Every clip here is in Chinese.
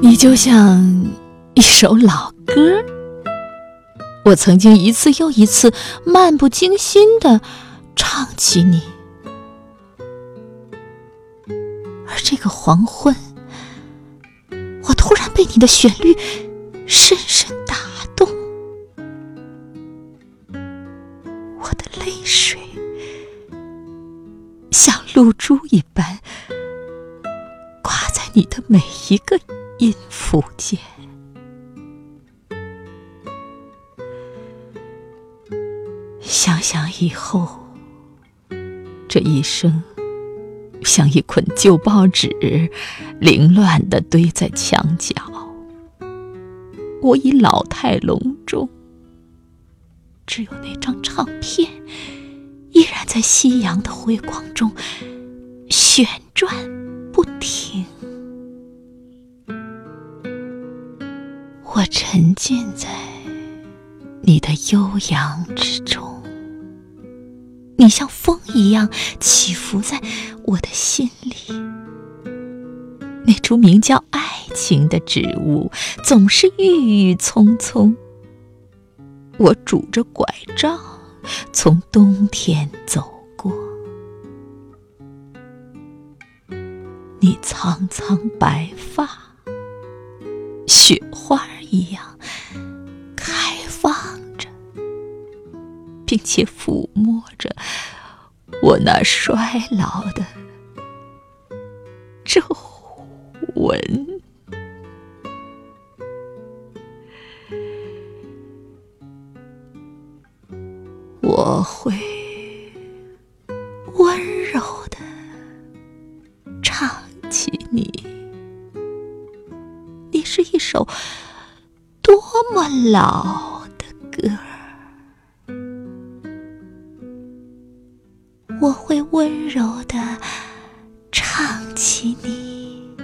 你就像一首老歌，我曾经一次又一次漫不经心的唱起你，而这个黄昏，我突然被你的旋律深深打动，我的泪水像露珠一般挂在。你的每一个音符间，想想以后，这一生像一捆旧报纸，凌乱的堆在墙角。我已老态龙钟，只有那张唱片依然在夕阳的辉光中旋转不停。我沉浸在你的悠扬之中，你像风一样起伏在我的心里。那株名叫爱情的植物总是郁郁葱葱。我拄着拐杖从冬天走过，你苍苍白发，雪花。一样开放着，并且抚摸着我那衰老的皱纹。我会温柔的唱起你，你是一首。多么老的歌儿，我会温柔的唱起你。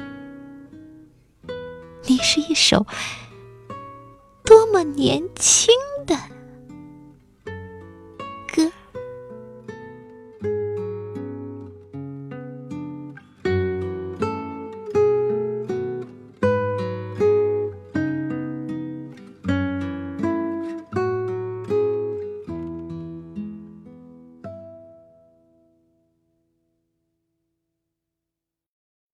你是一首多么年轻的。